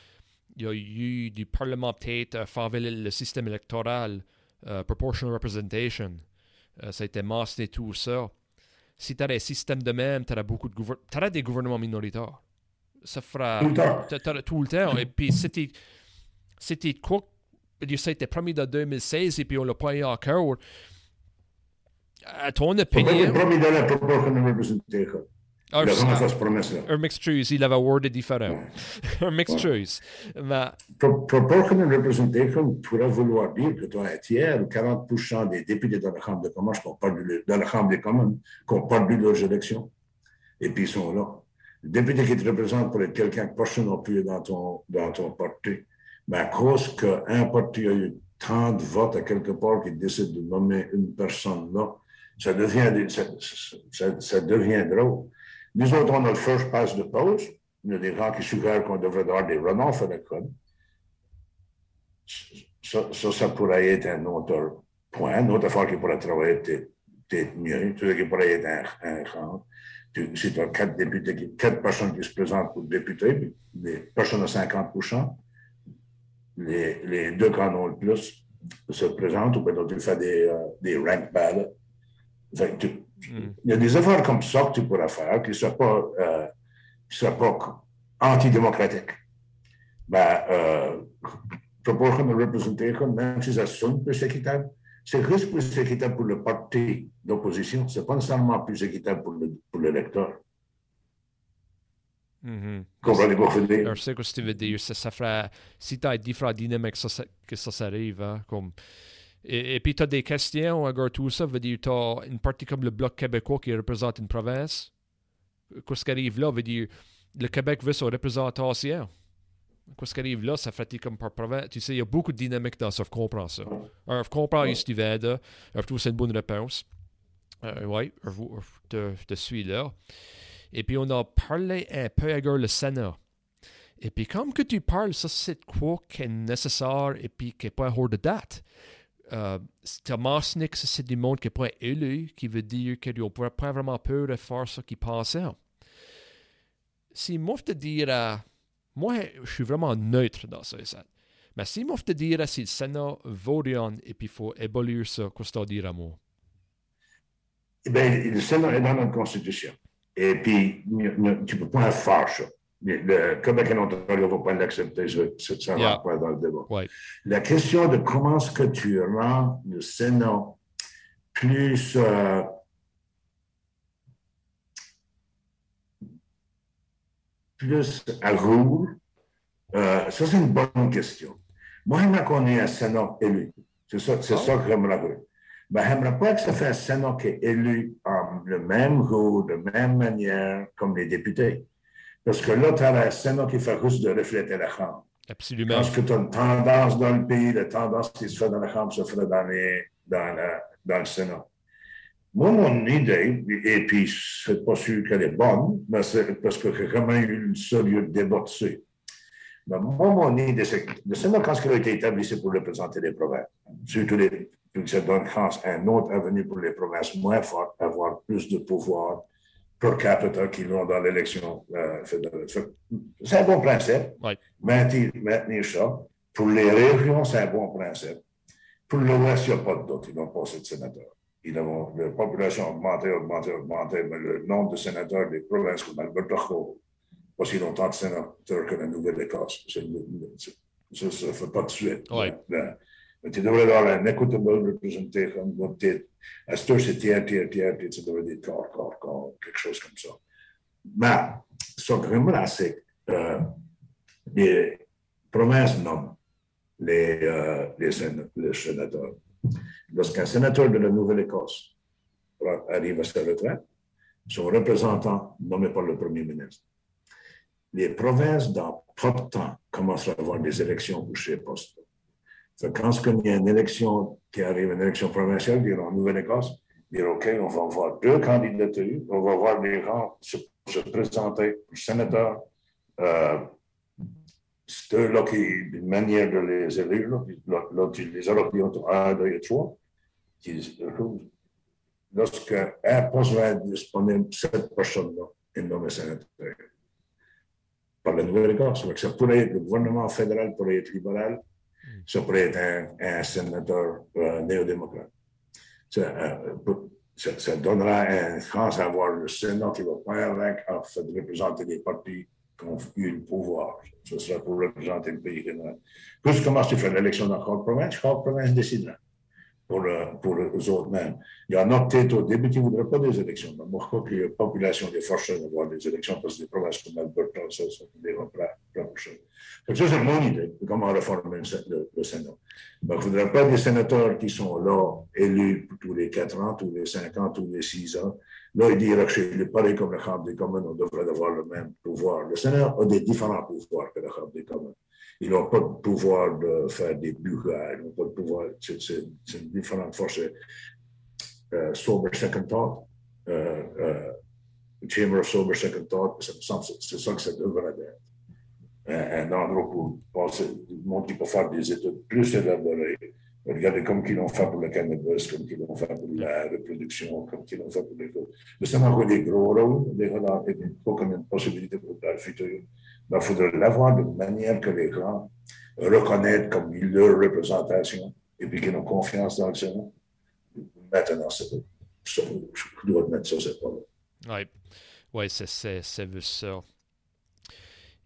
Il y a eu du Parlement peut-être à faire le, système électoral, euh, proportional representation. Euh, ça a été mentionné tout ça. Si tu as un système de même, tu beaucoup de gouver- t'auras des gouvernements minoritaires. Ça fera Tout le temps. t'as- t'auras tout le temps. Et puis, c'était c'était quoi? Je sais, c'était promis dans 2016 et puis on l'a pas eu encore. À ton opinion, premier de la a ça- promesse-là. un mixed choice, il avait wordé différent. un mixed Ouais. choice. Mais Proportional representation pourrait vouloir dire que as un tiers ou 40 des députés dans la Chambre des commerces qui ont perdu le- dans la Chambre des communes qui ont perdu leurs élections. Et puis ils sont là. Le député qui te représente pour être quelqu'un que personne n'a pu dans ton, dans ton parti. Mais à cause qu'un parti a eu tant de votes à quelque part qui décide de nommer une personne là, ça devient, ça, ça, devient drôle. Nous autres, on a le first pass de pause. Il y a des gens qui suggèrent qu'on devrait avoir des runoffs à l'école. Ça, ça, ça, pourrait être un autre point, une autre affaire qui pourrait travailler peut-être mieux, qui pourrait être un, un si tu as quatre députés, quatre personnes qui se présentent pour députés, les personnes à 50 les, les deux qui en ont le plus se présentent, ou bien tu fais des, euh, des rank ballots. Hmm. Il y a des efforts comme ça que tu pourras faire qui ne soient pas, euh, pas antidémocratiques. Ben, euh, proportion de représentation, même si ça sonne plus équitable, c'est juste plus équitable pour le parti d'opposition. Ce n'est pas nécessairement plus équitable pour, le, pour l'électeur. Mm-hmm. Comprenez-vous que je sais ce que tu veux dire. Ça, ça ferait, si tu as différentes dynamiques ça, que ça s'arrive, hein, comme et, puis, tu as des questions, encore tout ça, veut dire, tu as une partie comme le Bloc québécois qui représente une province. Qu'est-ce qui arrive là, veut dire, le Québec veut sa représentation. Qu'est-ce qui arrive là, ça fait comme par province. Tu sais, il y a beaucoup de dynamique dans ça, je comprends ça. Alors, je comprends ce que tu veux dire. Je trouve que c'est une bonne réponse. Euh, oui, je, te, suis là. Et puis, on a parlé un peu avec le Sénat. Et puis, comme que tu parles, ça, c'est quoi qui est nécessaire et puis qui n'est pas hors de date euh, Thomas Nix, c'est du monde qui n'est pas élu, qui veut dire qu'ils n'ont pas vraiment peur de faire ce qu'ils pensaient. Si moi, je te dirais, moi, je suis vraiment neutre dans ça. Mais si moi, je te dirais si le Sénat vote et puis il faut évoluer ça, qu'est-ce que tu dirais moi? Eh bien, le Sénat est dans notre Constitution. Et puis, tu ne peux pas faire ça le Québec et l'Ontario ne vont pas l'accepter, ça ne rentre pas dans le débat. La question de comment est-ce que tu rends le Sénat plus euh, plus à roule, euh, ça c'est une bonne question. Moi, j'aimerais qu'on ait un Sénat élu. C'est ça, c'est ça que j'aimerais. Ben, j'aimerais pas que ça fasse un Sénat qui est élu en le même rôle, de même manière comme les députés. Parce que là, tu as la Sénat qui fait juste de refléter la Chambre. Absolument. Parce que tu as une tendance dans le pays, la tendance qui se fait dans la Chambre se ferait dans, dans, dans le Sénat. Moi, mon idée, et puis je ne suis pas sûr qu'elle est bonne, mais c'est parce que j'ai quand même eu le seul lieu de débat dessus. Mais moi, mon idée, c'est que le Sénat, quand il a été établi, c'est pour représenter les provinces. Surtout les, que ça donne un autre avenue pour les provinces moins fortes, avoir plus de pouvoir, per capita qui vont dans l'élection euh, fédérale. C'est un bon principe. Maintenir, ça. Pour les régions, c'est un bon principe. Pour l'Ouest, il n'y a pas de doute. Ils n'ont pas assez de sénateurs. Ils ont, la population a augmenté, augmenté, augmenté, mais le nombre de sénateurs des provinces comme Alberta, pas si longtemps de sénateurs que la Nouvelle-Écosse. Ça ne se fait pas de suite. Mais tu devrais avoir un equitable representation, à ce c'est tiers, tiers, tiers, puis tu devrais être corps, corps, corps, quelque chose comme ça. Mais, ce que c'est que euh, les promesses nomment les, euh, les, sénateurs. Lorsqu'un sénateur de la Nouvelle-Écosse arrive à sa retraite, son représentant nommé par le premier ministre. Les provinces, dans peu de temps, commencent à avoir des élections pour ces postes quand il y a une élection qui arrive, une élection provinciale, dire en Nouvelle-Écosse, dire OK, on va avoir deux candidatures, on va voir les gens se, présenter pour sénateur. Euh, c'est là qui, une manière de les élire, là, là, tu les as un, deux et trois. Lorsqu'un poste va être disponible, cette personne-là est nommée sénateur par la Nouvelle-Écosse. Ça pourrait être, le gouvernement fédéral pourrait être libéral, ça pourrait être un, sénateur néo-démocrate. Ça, donnera une chance à avoir le Sénat qui va avec, en fait, représenter les partis qui ont eu le pouvoir. Ce sera pour représenter le pays. Plus comment tu fais l'élection dans chaque province, chaque province décidera pour, euh, pour eux autres mêmes. Il y en a peut-être au début qui ne voudraient pas des élections. Mais moi, je crois que la population est forcée d'avoir des élections parce que les provinces comme Alberta, ça, ça des ça, c'est mon idée de comment réformer le, le Sénat. Donc, il ne faudrait pas des sénateurs qui sont là, élus tous les quatre ans, tous les cinq ans, tous les six ans. Là, il dirait que c'est pareil comme la Chambre des communes, on devrait avoir le même pouvoir. Le Sénat a des différents pouvoirs que la Chambre des communes. Ils n'ont pas le pouvoir de faire des ils n'ont pas le pouvoir, c'est une différente force. Euh, sober Second Thought, euh, euh, Chamber of Sober Second Thought, c'est ça que ça devrait être. Un, endroit pour monde qui peut faire des études plus élaborées, Regardez comme qu'ils l'ont fait pour le cannabis, comme qu'ils l'ont fait pour la reproduction, comme qu'ils l'ont fait pour les autres. Mais c'est encore des gros rôles, des et pas comme une possibilité pour le futur. Mais il faudrait l'avoir de manière que les gens reconnaissent comme leur représentation et puis qu'ils ont confiance dans le Sénat. Maintenant. Je dois admettre ça, c'est pas là. Oui, ouais, c'est vu ça.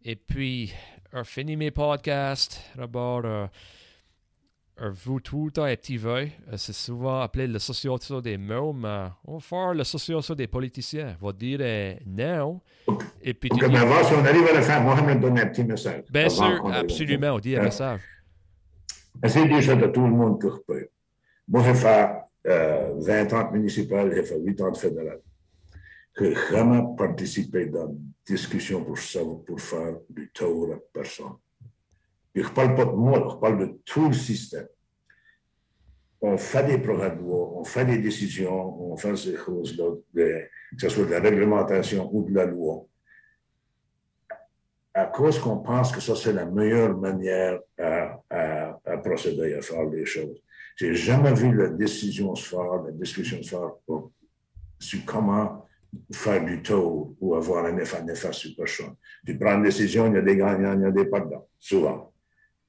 Et puis, on fini mes podcasts. D'abord, euh, vous tout un petit vœu. Euh, c'est souvent appelé l'association des mots, mais on va faire l'association des politiciens. On va dire euh, non. Et puis, si on arrive à le faire, me donner un petit message. Bien sûr, absolument, on dit un message. Essayez déjà de tout le monde que je peux. Moi, j'ai fait euh, 20 ans de municipal, j'ai fait 8 ans de fédéral. J'ai vraiment participé dans une discussion pour, pour faire du tour à personne. Je ne parle pas de moi, je parle de tout le système. On fait des programmes de loi, on fait des décisions, on fait ces choses-là, que ce soit de la réglementation ou de la loi, à cause qu'on pense que ça, c'est la meilleure manière à, procéder, à faire les choses. J'ai jamais vu la décision se faire, la discussion se faire sur comment faire du taux ou avoir un effet néfaste sur personne. Tu prends une décision, il y a des gagnants, il y a des perdants, souvent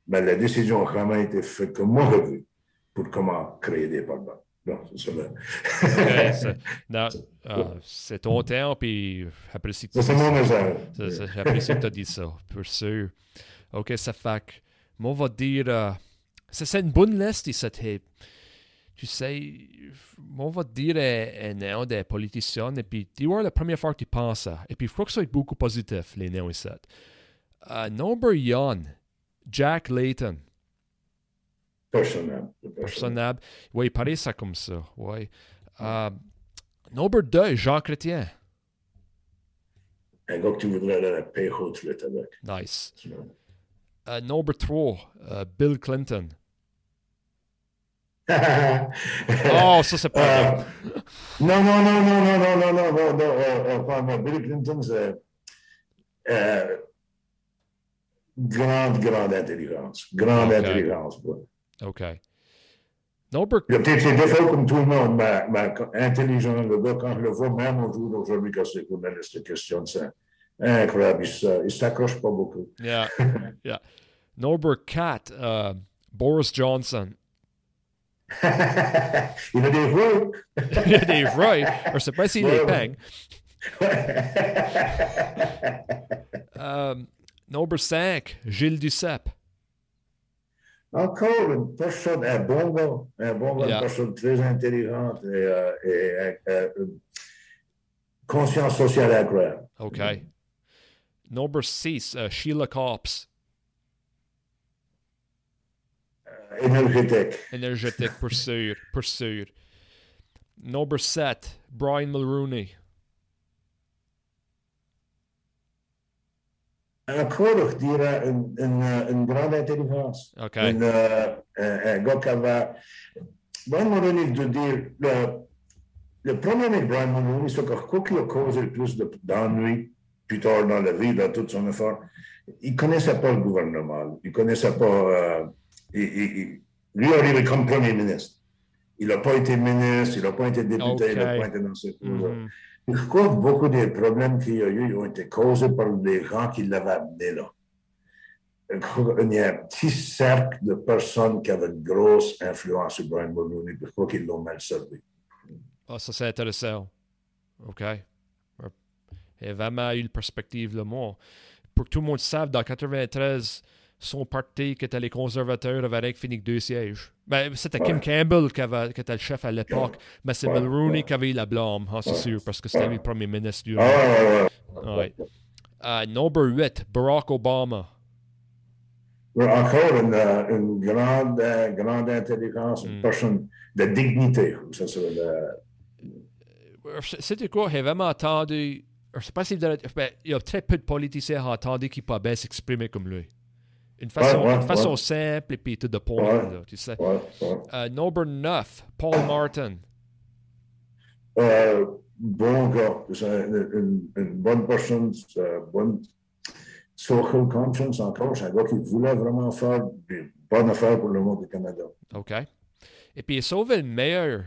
mais la décision a vraiment été faite comme moi j'ai vu pour comment créer des pardons. Non, c'est ça. *laughs* c'est ton temps, puis j'apprécie que message. J'apprécie que tu as dit ça, pour sûr. OK, ça fait que, moi, on va dire, euh, c'est une bonne liste, ici. Tu sais, moi, on va dire un nom des politiciens, et puis tu vois la première fois que tu penses Et puis, il faut que ça soit beaucoup positif, les noms ici. Uh, number Yon, Jack Layton. Personnable. Personnable. Oui, il ça comme ça. Oui. Uh, number 2, Jean Chrétien. Un gars que tu voudrais aller à la paix haute avec. Nice. Uh, number 3, uh, Bill Clinton. oh, ça c'est pas. Uh, non, non, non, non, non, non, non, non, non, non, non, Bill Clinton, c'est. Uh, grande, grande intelligence. Grande okay. intelligence. Ouais. OK. Norbert... Il y a peut-être des défauts comme tout le monde, mais, mais intelligent, le gars, quand je le vois, même au jour d'aujourd'hui, quand c'est journaliste question de ça, incroyable, il ne s'accroche pas beaucoup. Yeah, *laughs* yeah. Norbert Kat, uh, Boris Johnson. *laughs* il a des voix. *laughs* il a des voix. Je ne sais pas s'il les peigne. um, Number 5, Gilles Duceppe. Encore une personne, un bon gars, un bon yeah. une personne très intelligente et, euh, et euh, conscience sociale incroyable. OK. Number 6, uh, Sheila Copps. Euh, énergétique. Énergétique, pour sûr, pour sûr. Number 7, Brian Mulrooney. Encore, je dirais, une, une, une grande intelligence. Okay. Un, gars qui avait. Brian Mulroney, de dire, le, le premier avec Brian Mulroney, c'est que quoi qu'il a causé le plus d'ennuis plus tard dans la vie, dans tout son effort, il ne connaissait pas le gouvernement. Il ne connaissait pas. Euh, il, il, lui arrivé comme premier ministre. Il n'a pas été ministre, il n'a pas été député, okay. il n'a pas été dans choses mm. Je que beaucoup des problèmes qu'il y a eu ont été causés par les gens qui l'avaient amené là. Il y a un petit cercle de personnes qui avaient une grosse influence sur Brian Mulroney. Je crois qu'ils l'ont mal servi. Ah, ça, c'est intéressant. OK. Il y a vraiment eu une perspective, le mot. Pour que tout le monde sache, dans 93, son parti, qui était les conservateurs, avait avec fini deux sièges. Ben, c'était Kim Campbell qui, avait, qui, était le chef à l'époque, mais c'est ouais, Mulroney qui avait eu la blâme, hein, c'est sûr, parce que c'était le premier ministre du. Ah, ouais. Uh, number 8, Barack Obama. Encore une, une grande, grande intelligence, une mm. personne de dignité. C'est. C'était quoi? J'ai vraiment entendu. Je sais pas si vous avez. Ben, il y a très peu de politiciens qui ont entendu qui peuvent s'exprimer comme lui. Une façon, ouais, une façon ouais. simple et puis to the point, Ouais. là, tu sais. Ouais, ouais. Euh, number 9, Paul Martin. Euh, bon gars, c'est une, une, bonne personne, une bonne social conscience encore. C'est un gars qui voulait vraiment faire des bonnes affaires pour le monde du Canada. OK. Et puis il a sauvé le meilleur,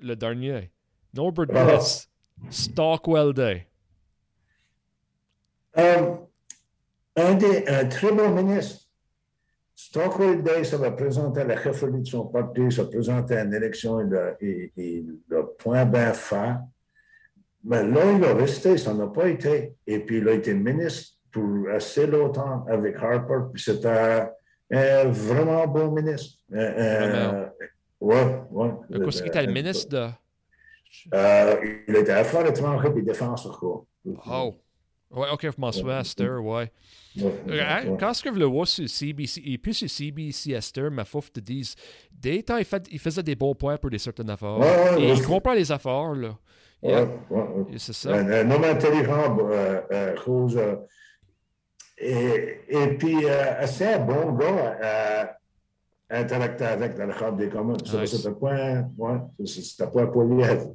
le dernier. Norbert Ah. 10, Stockwell Day. Euh, un, des, un très bon ministre. Stockwell Day, ça va présenter la chefferie de son parti, ça présentait une élection, il a, il, il a point bien fait. Mais là, il a resté, ça n'a pas été. Et puis, il a été ministre pour assez longtemps avec Harper, puis c'était un vraiment bon ministre. Euh, euh, ouais, ouais. Le coup, qui était le ministre de. Euh, il était affaires étrangères et défense, quoi. Oh. Ouais, ok, je m'en souviens, ouais. Ouais, ouais, Hein, ouais. Quand ce que je le vois sur CBC, et puis sur CBC Esther, ma fouf te dise, des temps, il, fait, il faisait des bons points pour des certaines affaires. Ouais, ouais, et ouais. il comprend les affaires, là. Yeah. C'est ça. Un, un homme intelligent, euh, euh, Rose, euh, et, et puis, euh, un bon gars euh, interacter avec dans le cadre des communs. Ça. C'était pas un, ouais, c'était pas un Poliev.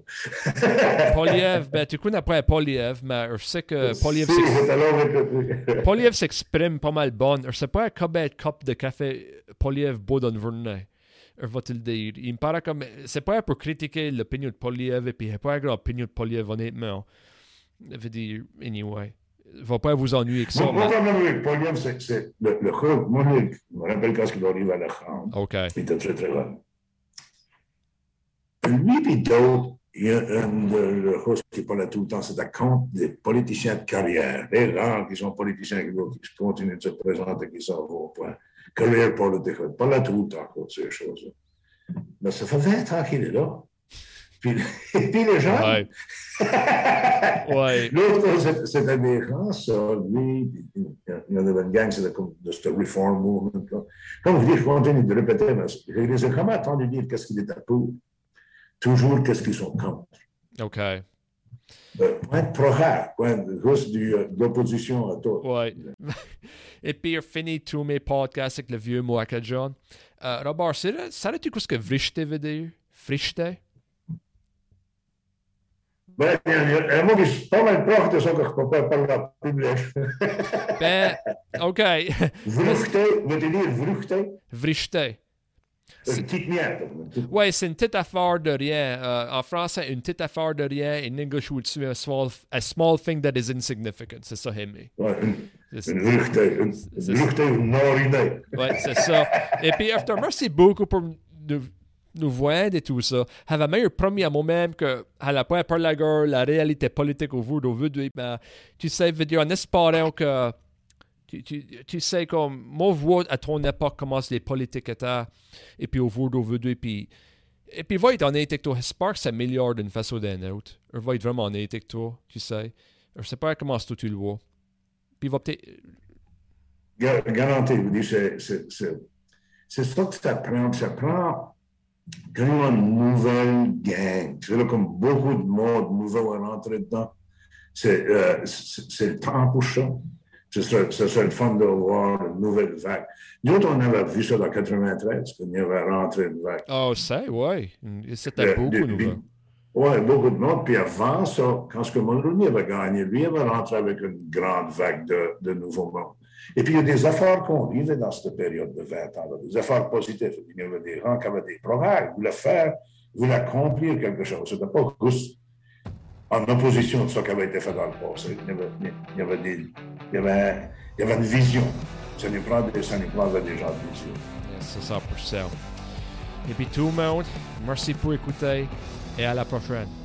*laughs* Poliev, ben, tu connais pas Poliev, mais je sais que Poliev Si, s'ex- j'étais là avec le- Poliev s'exprime pas mal bon. Je sais pas combien de cups de café Poliev boit dans une journée. Je vais te le dire. Il me paraît comme. C'est pas pour critiquer l'opinion de Poliev et puis il n'y a pas une grande opinion de Poliev, honnêtement. Je veux dire, anyway. Il va pas vous ennuyer que ça. Mon mon mais- problème avec Poliev, c'est c'est le, le gars, moi, je me rappelle quand il arrive à la chambre. OK. Il était très, très jeune. Lui et d'autres, il y a un de le host qui parlait tout le temps, c'était contre des politiciens de carrière. Les rares qui sont politiciens qui, continuent de se présenter, qui s'en vont au point. Carrière politique, parlait tout le temps contre ces choses. Mais ça fait 20 ans qu'il est là. Puis, *laughs* et puis les gens. Ouais. *laughs* Ouais. L'autre, des gens, ça, lui, il y en avait une gang, c'était comme de ce reform movement. Là. Comme je dis, je continue de répéter, mais je les ai vraiment entendus dire qu'est-ce qu'ils étaient pour. Toujours qu'est-ce qu'ils sont contre. OK. Euh, point de progrès, point de, juste du, de l'opposition à toi. Ouais. *laughs* Et puis, il finit tous mes podcasts avec le vieux Moaka John. Euh, Robert, savais-tu ce que vrichte veut dire? Vrichte? Ben, il y a- il y a un mot qui est pas parler en public. Ben, OK. Vruchte, veut dire vruchte? vrichte. Une petite. Ouais, c'est une petite affaire de rien. Euh, en français, une petite affaire de rien. In English, would say a small, a small thing that is insignificant. C'est ça, Hemi. Ouais, une, C'est- une C'est-. Ouais, c'est ça. Et puis, after, merci beaucoup pour nous, nous voir et tout ça. J'avais même promis à moi-même que à la point par la gueule, la réalité politique au bout de vue de mais tu sais, veux dire, en espérant que tu, tu, tu sais comme moi vois à ton époque comment les politiques étaient et puis au vue de puis et puis va être honnête toi, j'espère que ça améliore d'une façon ou d'une autre. Vais être vraiment honnête toi, tu sais. Je sais pas comment tu le vois. Puis va peut-être Ga- Garanti, c'est- c'est ça que ça prend. Ça prend vraiment une nouvelle gang. C'est là comme beaucoup de monde nouveau à rentrer dedans. C'est euh, c'est- le temps pour ça. Ce serait, ce serait le fun de voir une nouvelle vague. Nous autres, on avait vu ça dans 93, qu'on y avait rentré une vague. Oh, c'est, ouais. C'était Euh, beaucoup de- nouveau. Oui, beaucoup de monde. Puis avant ça, quand ce que Mulroney avait gagné, lui avait rentré avec une grande vague de, de nouveaux monde. Et puis, il y a des efforts qu'on vivait dans cette période de 20 ans, des efforts positifs. Il y avait des gens qui avaient des progrès, ils voulaient faire, ils voulaient accomplir quelque chose. Ce n'était pas juste en opposition de ce qui avait été fait dans le passé. Il y avait, des, il y avait, il y une vision. Ça nous prend ça nous prendrait des gens de vision. C'est 100%. Et puis tout le monde, merci pour écouter et à la prochaine.